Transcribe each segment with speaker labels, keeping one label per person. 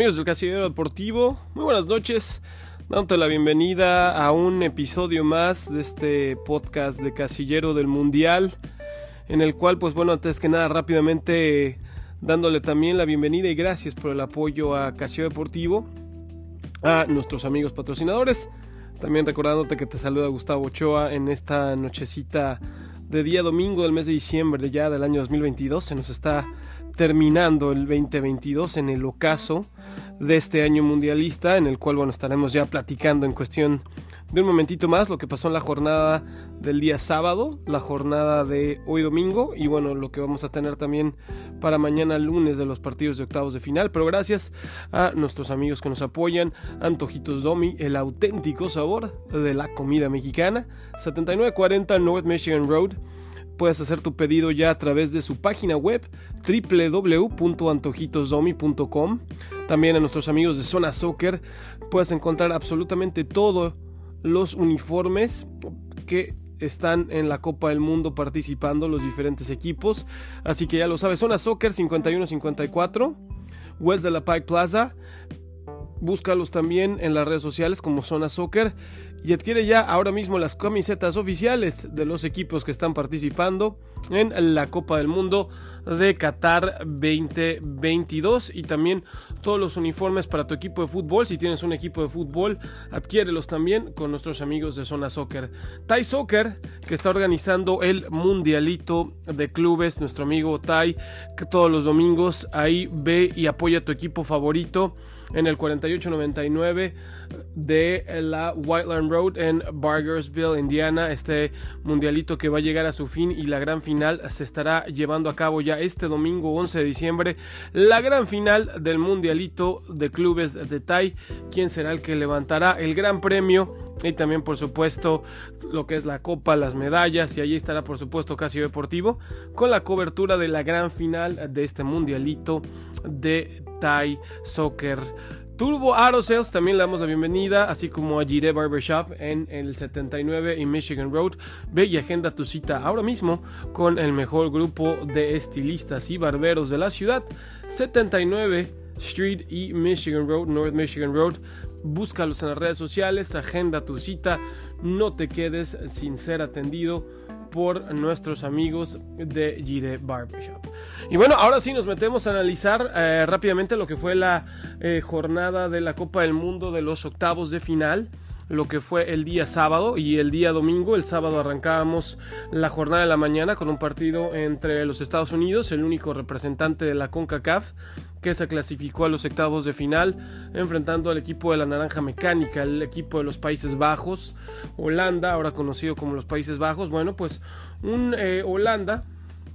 Speaker 1: amigos del Casillero Deportivo, muy buenas noches, dándote la bienvenida a un episodio más de este podcast de Casillero del Mundial, en el cual, pues bueno, antes que nada, rápidamente dándole también la bienvenida y gracias por el apoyo a Casillero Deportivo, a nuestros amigos patrocinadores, también recordándote que te saluda Gustavo Ochoa en esta nochecita de día domingo del mes de diciembre ya del año 2022, se nos está terminando el 2022 en el ocaso de este año mundialista, en el cual bueno, estaremos ya platicando en cuestión de un momentito más lo que pasó en la jornada del día sábado, la jornada de hoy domingo y bueno, lo que vamos a tener también para mañana lunes de los partidos de octavos de final. Pero gracias a nuestros amigos que nos apoyan, Antojitos Domi, el auténtico sabor de la comida mexicana, 7940 North Michigan Road puedes hacer tu pedido ya a través de su página web www.antojitosdomi.com. También a nuestros amigos de Zona Soccer puedes encontrar absolutamente todos los uniformes que están en la Copa del Mundo participando los diferentes equipos. Así que ya lo sabes, Zona Soccer 5154, West de la Pike Plaza. Búscalos también en las redes sociales como Zona Soccer y adquiere ya ahora mismo las camisetas oficiales de los equipos que están participando en la Copa del Mundo de Qatar 2022 y también todos los uniformes para tu equipo de fútbol. Si tienes un equipo de fútbol, adquiérelos también con nuestros amigos de Zona Soccer. Tai Soccer, que está organizando el Mundialito de Clubes, nuestro amigo Tai, que todos los domingos ahí ve y apoya a tu equipo favorito en el 4899 de la Whiteland Road en Bargersville, Indiana. Este mundialito que va a llegar a su fin y la gran final se estará llevando a cabo ya este domingo 11 de diciembre. La gran final del mundialito de clubes de Tai. ¿Quién será el que levantará el gran premio? Y también, por supuesto, lo que es la copa, las medallas. Y allí estará, por supuesto, Casio Deportivo con la cobertura de la gran final de este mundialito de Thai Soccer. Turbo Auto Sales también le damos la bienvenida, así como a Gire Barbershop en el 79 y Michigan Road. Ve y agenda tu cita ahora mismo con el mejor grupo de estilistas y barberos de la ciudad. 79 Street y Michigan Road, North Michigan Road. Búscalos en las redes sociales, agenda tu cita, no te quedes sin ser atendido por nuestros amigos de Gire Barbershop. Y bueno, ahora sí nos metemos a analizar eh, rápidamente lo que fue la eh, jornada de la Copa del Mundo de los octavos de final lo que fue el día sábado y el día domingo. El sábado arrancábamos la jornada de la mañana con un partido entre los Estados Unidos, el único representante de la CONCACAF, que se clasificó a los octavos de final, enfrentando al equipo de la Naranja Mecánica, el equipo de los Países Bajos, Holanda, ahora conocido como los Países Bajos. Bueno, pues un eh, Holanda,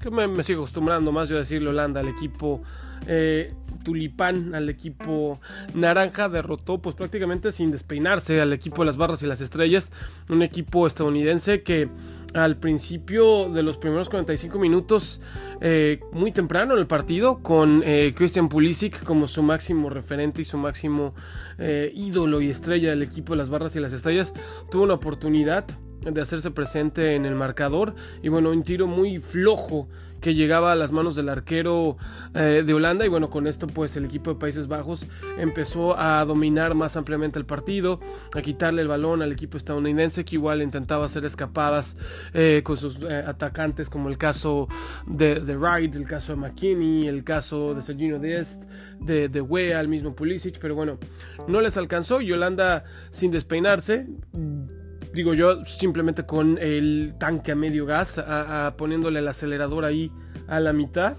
Speaker 1: que me, sigo acostumbrando más yo a decirle Holanda, al equipo eh, tulipán al equipo naranja derrotó pues prácticamente sin despeinarse al equipo de las barras y las estrellas. Un equipo estadounidense que al principio de los primeros 45 minutos eh, muy temprano en el partido con eh, Christian Pulisic como su máximo referente y su máximo eh, ídolo y estrella del equipo de las barras y las estrellas tuvo una oportunidad de hacerse presente en el marcador. Y bueno un tiro muy flojo que llegaba a las manos del arquero eh, de Holanda y bueno con esto pues el equipo de Países Bajos empezó a dominar más ampliamente el partido a quitarle el balón al equipo estadounidense que igual intentaba hacer escapadas eh, con sus eh, atacantes como el caso de, de, Wright el caso de McKinney el caso de Sergino Dest de, de Wea el mismo Pulisic pero bueno no les alcanzó y Holanda sin despeinarse digo yo, simplemente con el tanque a medio gas, a, poniéndole el acelerador ahí a la mitad.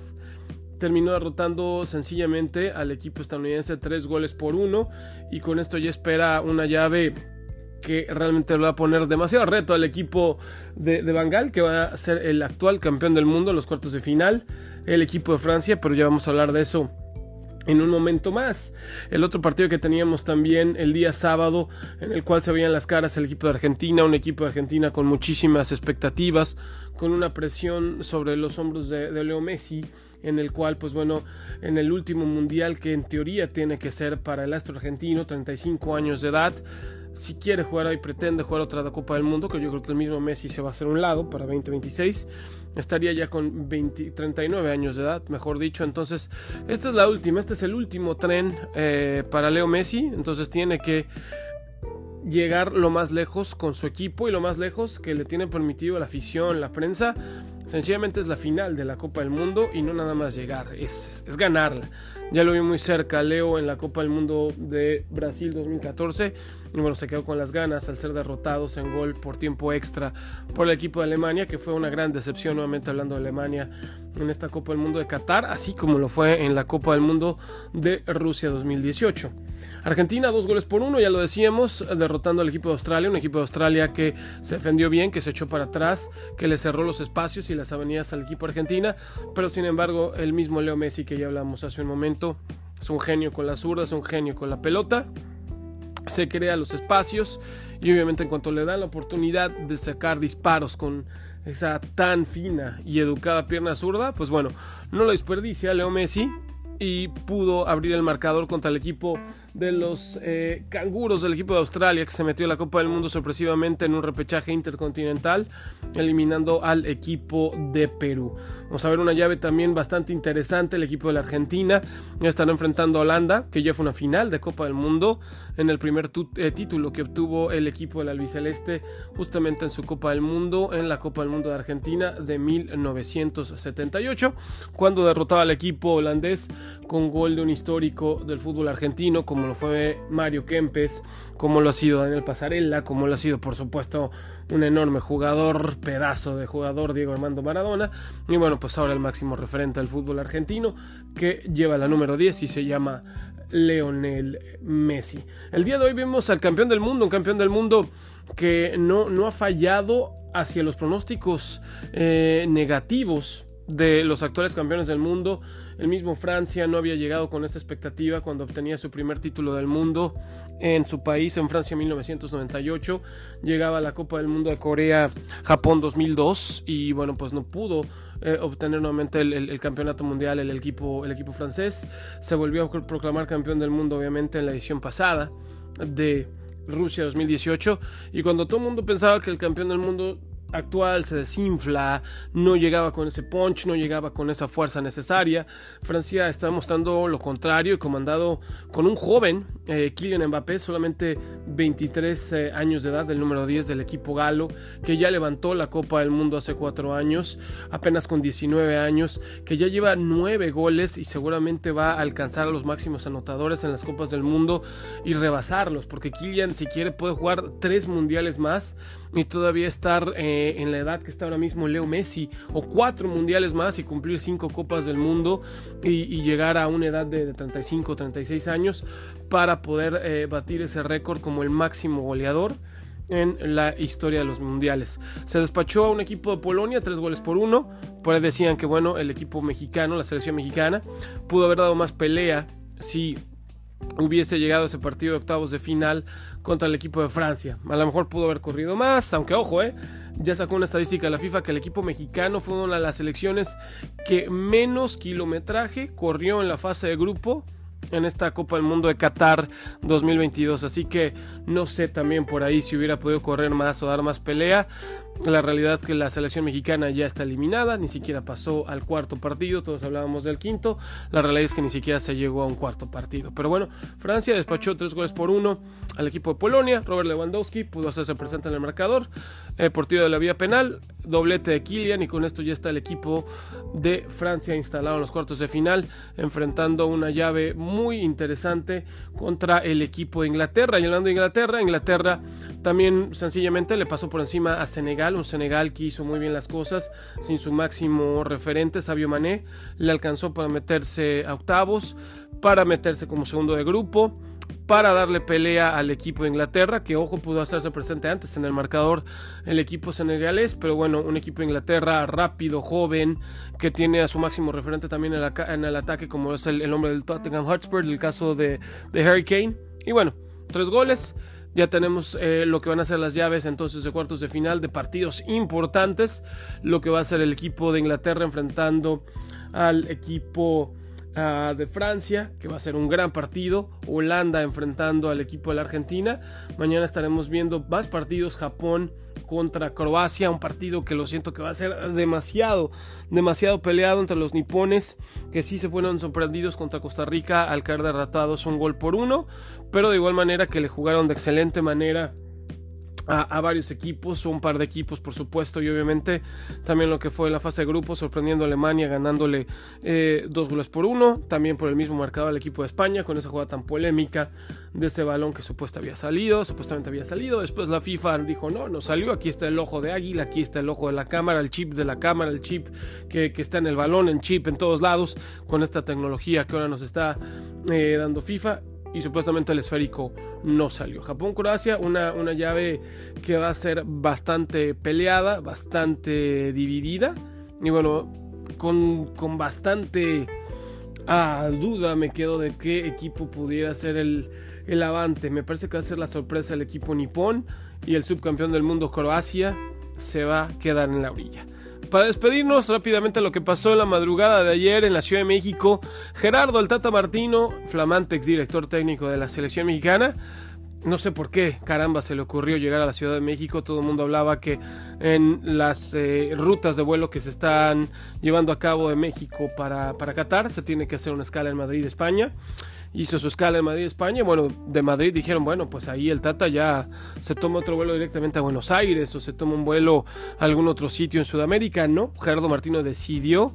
Speaker 1: Terminó derrotando sencillamente al equipo estadounidense tres goles por uno y con esto ya espera una llave que realmente lo va a poner demasiado reto al equipo de, de Bangal, que va a ser el actual campeón del mundo en los cuartos de final, el equipo de Francia, pero ya vamos a hablar de eso en un momento más. El otro partido que teníamos también el día sábado, en el cual se veían las caras el equipo de Argentina, un equipo de Argentina con muchísimas expectativas, con una presión sobre los hombros de, Leo Messi, en el cual, pues bueno, en el último mundial que en teoría tiene que ser para el astro argentino, 35 años de edad, si quiere jugar y pretende jugar otra Copa del Mundo, que yo creo que el mismo Messi se va a hacer un lado para 2026, estaría ya con 39 años de edad, mejor dicho. Entonces, esta es la última, este es el último tren eh, para Leo Messi. Entonces tiene que llegar lo más lejos con su equipo y lo más lejos que le tiene permitido la afición, la prensa. Sencillamente es la final de la Copa del Mundo y no nada más llegar, es, es ganarla. Ya lo vi muy cerca Leo en la Copa del Mundo de Brasil 2014 y bueno, se quedó con las ganas al ser derrotados en gol por tiempo extra por el equipo de Alemania, que fue una gran decepción nuevamente hablando de Alemania en esta Copa del Mundo de Qatar, así como lo fue en la Copa del Mundo de Rusia 2018. Argentina, dos goles por uno, ya lo decíamos, derrotando al equipo de Australia, un equipo de Australia que se defendió bien, que se echó para atrás, que le cerró los espacios y las avenidas al equipo argentina, pero sin embargo el mismo Leo Messi que ya hablamos hace un momento, es un genio con la zurda, es un genio con la pelota se crea los espacios y obviamente en cuanto le dan la oportunidad de sacar disparos con esa tan fina y educada pierna zurda, pues bueno, no lo desperdicia Leo Messi y pudo abrir el marcador contra el equipo de los eh, canguros del equipo de Australia que se metió a la Copa del Mundo sorpresivamente en un repechaje intercontinental eliminando al equipo de Perú. Vamos a ver una llave también bastante interesante, el equipo de la Argentina están enfrentando a Holanda que ya fue una final de Copa del Mundo en el primer eh, título que obtuvo el equipo del albiceleste justamente en su Copa del Mundo en la Copa del Mundo de Argentina de 1978 cuando derrotaba al equipo holandés con gol de un histórico del fútbol argentino lo fue Mario Kempes, como lo ha sido Daniel Pasarella, como lo ha sido por supuesto un enorme jugador, pedazo de jugador Diego Armando Maradona, y bueno, pues ahora el máximo referente del fútbol argentino que lleva la número 10 y se llama Leonel Messi. El día de hoy vemos al campeón del mundo, un campeón del mundo que no, no ha fallado hacia los pronósticos eh, negativos de los actuales campeones del mundo. El mismo Francia no había llegado con esta expectativa cuando obtenía su primer título del mundo en su país, en Francia 1998. Llegaba a la Copa del Mundo de Corea, Japón 2002 y bueno, pues no pudo eh, obtener nuevamente el, campeonato mundial el equipo, el equipo francés. Se volvió a proclamar campeón del mundo obviamente en la edición pasada de Rusia 2018 y cuando todo el mundo pensaba que el campeón del mundo actual se desinfla, no llegaba con ese punch, no llegaba con esa fuerza necesaria. Francia está mostrando lo contrario y comandado con un joven, eh, Kylian Mbappé, solamente 23 eh, años de edad, el número 10 del equipo galo, que ya levantó la Copa del Mundo hace 4 años, apenas con 19 años, que ya lleva 9 goles y seguramente va a alcanzar a los máximos anotadores en las Copas del Mundo y rebasarlos, porque Kylian si quiere puede jugar 3 mundiales más y todavía estar eh, en la edad que está ahora mismo Leo Messi o cuatro mundiales más y cumplir cinco copas del mundo y, llegar a una edad de, 35 36 años para poder eh, batir ese récord como el máximo goleador en la historia de los mundiales. Se despachó a un equipo de Polonia, tres goles por uno. Por ahí decían que bueno, el equipo mexicano, la selección mexicana, pudo haber dado más pelea si hubiese llegado ese partido de octavos de final contra el equipo de Francia. A lo mejor pudo haber corrido más, aunque ojo, eh, ya sacó una estadística de la FIFA que el equipo mexicano fue una de las selecciones que menos kilometraje corrió en la fase de grupo en esta Copa del Mundo de Qatar 2022. Así que no sé también por ahí si hubiera podido correr más o dar más pelea. La realidad es que la selección mexicana ya está eliminada, ni siquiera pasó al cuarto partido, todos hablábamos del quinto, la realidad es que ni siquiera se llegó a un cuarto partido. Pero bueno, Francia despachó tres goles por uno al equipo de Polonia, Robert Lewandowski pudo hacerse presente en el marcador, eh, por de la vía penal, doblete de Kylian y con esto ya está el equipo de Francia instalado en los cuartos de final, enfrentando una llave muy interesante contra el equipo de Inglaterra. Y hablando de Inglaterra, Inglaterra también sencillamente le pasó por encima a Senegal un Senegal que hizo muy bien las cosas sin su máximo referente, Sabio Mané, le alcanzó para meterse a octavos, para meterse como segundo de grupo, para darle pelea al equipo de Inglaterra, que ojo pudo hacerse presente antes en el marcador el equipo senegalés, pero bueno, un equipo de Inglaterra rápido, joven, que tiene a su máximo referente también en el, ataque, como es el, hombre del Tottenham Hotspur, el caso de, de Harry Kane. Y bueno, tres goles. Ya tenemos eh, lo que van a ser las llaves entonces de cuartos de final de partidos importantes. Lo que va a ser el equipo de Inglaterra enfrentando al equipo ah, de Francia, que va a ser un gran partido. Holanda enfrentando al equipo de la Argentina. Mañana estaremos viendo más partidos. Japón contra Croacia, un partido que lo siento que va a ser demasiado, demasiado peleado entre los nipones, que sí se fueron sorprendidos contra Costa Rica al caer derrotados un gol por uno, pero de igual manera que le jugaron de excelente manera a, varios equipos, un par de equipos por supuesto y obviamente también lo que fue la fase de grupo sorprendiendo a Alemania ganándole eh, dos goles por uno, también por el mismo marcador al equipo de España con esa jugada tan polémica de ese balón que supuestamente había salido, supuestamente había salido, después la FIFA dijo no, no salió, aquí está el ojo de águila, aquí está el ojo de la cámara, el chip de la cámara, el chip que, está en el balón, el chip en todos lados con esta tecnología que ahora nos está eh, dando FIFA y supuestamente el esférico no salió. Japón-Croacia, una, una llave que va a ser bastante peleada, bastante dividida y bueno, con, con bastante ah, duda me quedo de qué equipo pudiera ser el, el avante. Me parece que va a ser la sorpresa el equipo nipón y el subcampeón del mundo Croacia se va a quedar en la orilla. Para despedirnos rápidamente lo que pasó en la madrugada de ayer en la Ciudad de México, Gerardo Altata Martino, flamante exdirector técnico de la selección mexicana, no sé por qué, caramba, se le ocurrió llegar a la Ciudad de México. Todo el mundo hablaba que en las eh, rutas de vuelo que se están llevando a cabo de México para, para Qatar se tiene que hacer una escala en Madrid, España hizo su escala en Madrid, España. Bueno, de Madrid dijeron, bueno, pues ahí el Tata ya se toma otro vuelo directamente a Buenos Aires o se toma un vuelo a algún otro sitio en Sudamérica. No, Gerardo Martino decidió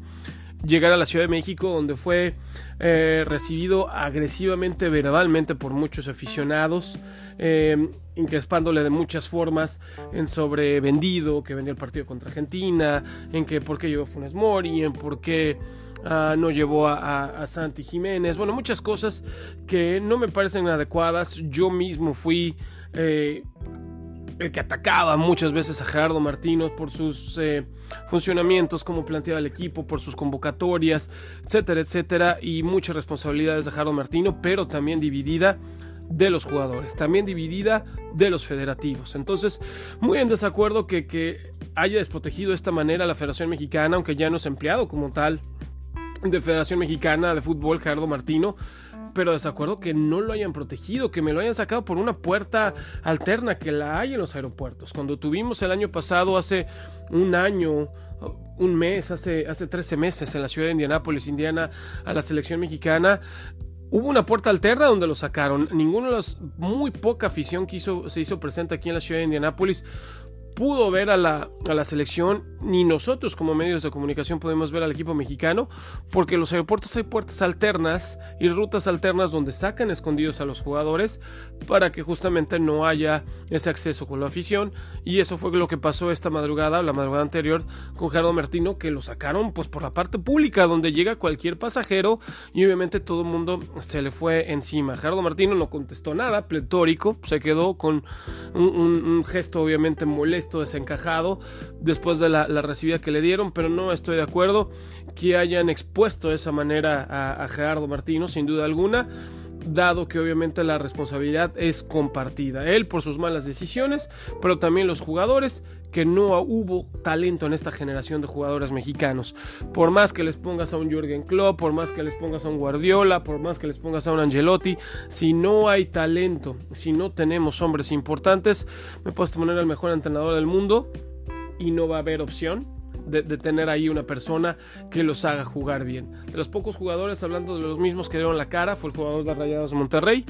Speaker 1: llegar a la Ciudad de México donde fue eh, recibido agresivamente, verbalmente por muchos aficionados, eh, increspándole de muchas formas en sobre vendido, que vendió el partido contra Argentina, en que por qué llevó Funes Mori, en por qué Ah, no llevó a, Santi Jiménez, bueno, muchas cosas que no me parecen adecuadas. Yo mismo fui eh, el que atacaba muchas veces a Gerardo Martínez por sus eh, funcionamientos, como planteaba el equipo, por sus convocatorias, etcétera, etcétera, y muchas responsabilidades de Gerardo Martino, pero también dividida de los jugadores, también dividida de los federativos. Entonces, muy en desacuerdo que, que haya desprotegido de esta manera la Federación Mexicana, aunque ya no es empleado como tal de Federación Mexicana de Fútbol, Gerardo Martino, pero desacuerdo que no lo hayan protegido, que me lo hayan sacado por una puerta alterna que la hay en los aeropuertos. Cuando tuvimos el año pasado, hace un año, un mes, hace, hace 13 meses en la ciudad de Indianápolis, Indiana, a la selección mexicana, Hubo una puerta alterna donde lo sacaron. Ninguno de los muy poca afición que se hizo presente aquí en la ciudad de Indianápolis pudo ver a la, a la, selección, ni nosotros como medios de comunicación podemos ver al equipo mexicano, porque los aeropuertos hay puertas alternas y rutas alternas donde sacan escondidos a los jugadores para que justamente no haya ese acceso con la afición. Y eso fue lo que pasó esta madrugada, la madrugada anterior, con Gerardo Martino, que lo sacaron pues por la parte pública, donde llega cualquier pasajero y obviamente todo el mundo se le fue encima. Gerardo Martino no contestó nada, pletórico, se quedó con un gesto obviamente molesto desencajado después de la, recibida que le dieron, pero no estoy de acuerdo que hayan expuesto de esa manera a, Gerardo Martino, sin duda alguna dado que obviamente la responsabilidad es compartida. Él por sus malas decisiones, pero también los jugadores, que no hubo talento en esta generación de jugadores mexicanos. Por más que les pongas a un Jürgen Klopp, por más que les pongas a un Guardiola, por más que les pongas a un Angelotti, si no hay talento, si no tenemos hombres importantes, me puedes poner al mejor entrenador del mundo y no va a haber opción de, tener ahí una persona que los haga jugar bien. De los pocos jugadores, hablando de los mismos que dieron la cara, fue el jugador de Rayados Monterrey,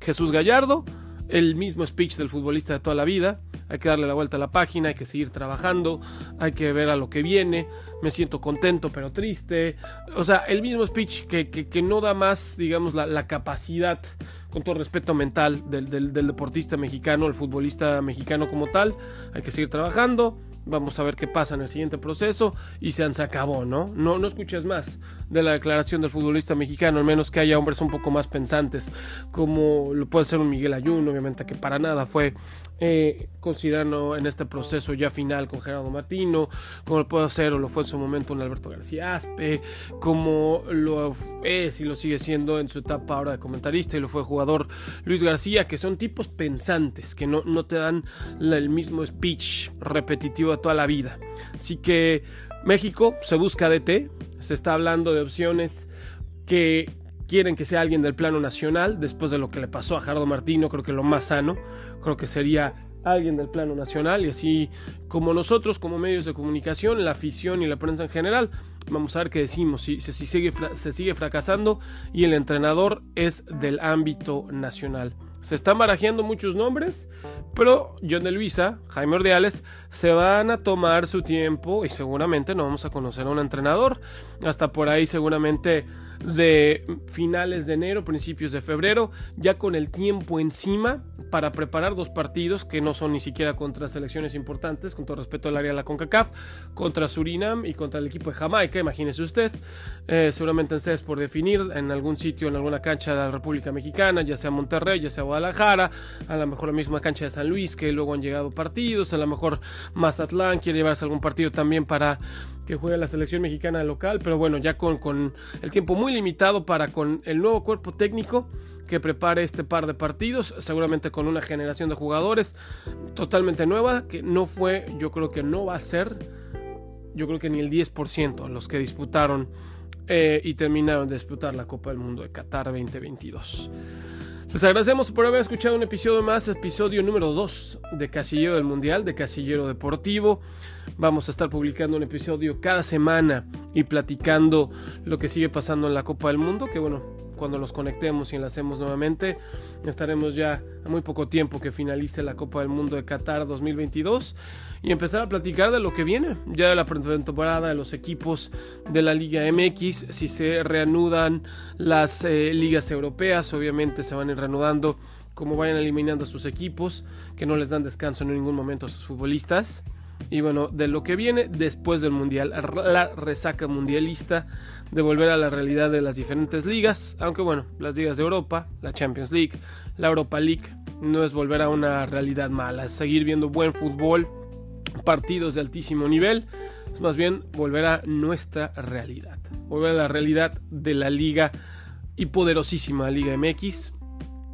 Speaker 1: Jesús Gallardo, el mismo speech del futbolista de toda la vida. Hay que darle la vuelta a la página, hay que seguir trabajando, hay que ver a lo que viene. Me siento contento pero triste. O sea, el mismo speech que, que, no da más, digamos, la, la, capacidad, con todo respeto mental del, del deportista mexicano, el futbolista mexicano como tal. Hay que seguir trabajando, Vamos a ver qué pasa en el siguiente proceso y se, acabó, ¿no? ¿no? No escuches más de la declaración del futbolista mexicano, al menos que haya hombres un poco más pensantes, como lo puede ser un Miguel Ayun, obviamente que para nada fue eh, considerando en este proceso ya final con Gerardo Martino, como lo puede ser o lo fue en su momento un Alberto García Aspe, como lo es y lo sigue siendo en su etapa ahora de comentarista y lo fue jugador Luis García, que son tipos pensantes, que no, no te dan el mismo speech repetitivo toda la vida. Así que México se busca DT, se está hablando de opciones que quieren que sea alguien del plano nacional, después de lo que le pasó a Jardo Martino, creo que lo más sano, creo que sería alguien del plano nacional y así como nosotros como medios de comunicación, la afición y la prensa en general, vamos a ver qué decimos, si, si sigue, se sigue fracasando y el entrenador es del ámbito nacional. Se están barajeando muchos nombres, pero John de Luisa, Jaime Ordeales, se van a tomar su tiempo y seguramente no vamos a conocer a un entrenador. Hasta por ahí seguramente de finales de enero, principios de febrero, ya con el tiempo encima para preparar dos partidos que no son ni siquiera contra selecciones importantes, con todo respeto al área de la CONCACAF, contra Surinam y contra el equipo de Jamaica, imagínese usted, eh, seguramente en por definir en algún sitio, en alguna cancha de la República Mexicana, ya sea Monterrey, ya sea Guadalajara, a lo mejor la misma cancha de San Luis, que luego han llegado partidos, a lo mejor Mazatlán quiere llevarse algún partido también para que juegue la selección mexicana local, pero bueno, ya con, con el tiempo muy limitado para con el nuevo cuerpo técnico que prepare este par de partidos, seguramente con una generación de jugadores totalmente nueva, que no fue, yo creo que no va a ser, yo creo que ni el 10% los que disputaron eh, y terminaron de disputar la Copa del Mundo de Qatar 2022. Les agradecemos por haber escuchado un episodio más, episodio número 2 de Casillero del Mundial, de Casillero Deportivo. Vamos a estar publicando un episodio cada semana y platicando lo que sigue pasando en la Copa del Mundo, que bueno, cuando nos conectemos y enlacemos nuevamente. Estaremos ya a muy poco tiempo que finalice la Copa del Mundo de Qatar 2022 y empezar a platicar de lo que viene, ya de la temporada de los equipos de la Liga MX, si se reanudan las eh, ligas europeas, obviamente se van a ir reanudando como vayan eliminando a sus equipos, que no les dan descanso en ningún momento a sus futbolistas. Y bueno, de lo que viene después del Mundial, la resaca mundialista de volver a la realidad de las diferentes ligas, aunque bueno, las ligas de Europa, la Champions League, la Europa League, no es volver a una realidad mala, es seguir viendo buen fútbol, partidos de altísimo nivel, es más bien volver a nuestra realidad, volver a la realidad de la liga y poderosísima Liga MX,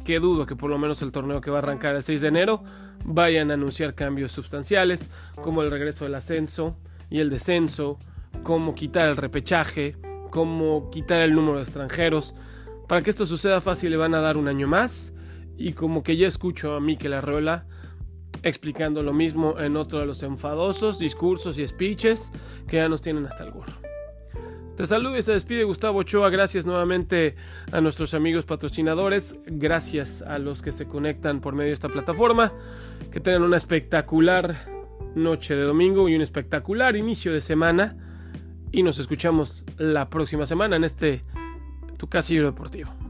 Speaker 1: que dudo que por lo menos el torneo que va a arrancar el 6 de enero vayan a anunciar cambios sustanciales, como el regreso del ascenso y el descenso, como quitar el repechaje, como quitar el número de extranjeros. Para que esto suceda fácil le van a dar un año más y como que ya escucho a Mikel Arreola explicando lo mismo en otro de los enfadosos discursos y speeches que ya nos tienen hasta el gorro. Te saludo y se despide Gustavo Ochoa. Gracias nuevamente a nuestros amigos patrocinadores. Gracias a los que se conectan por medio de esta plataforma. Que tengan una espectacular noche de domingo y un espectacular inicio de semana. Y nos escuchamos la próxima semana en este Tu Casillero Deportivo.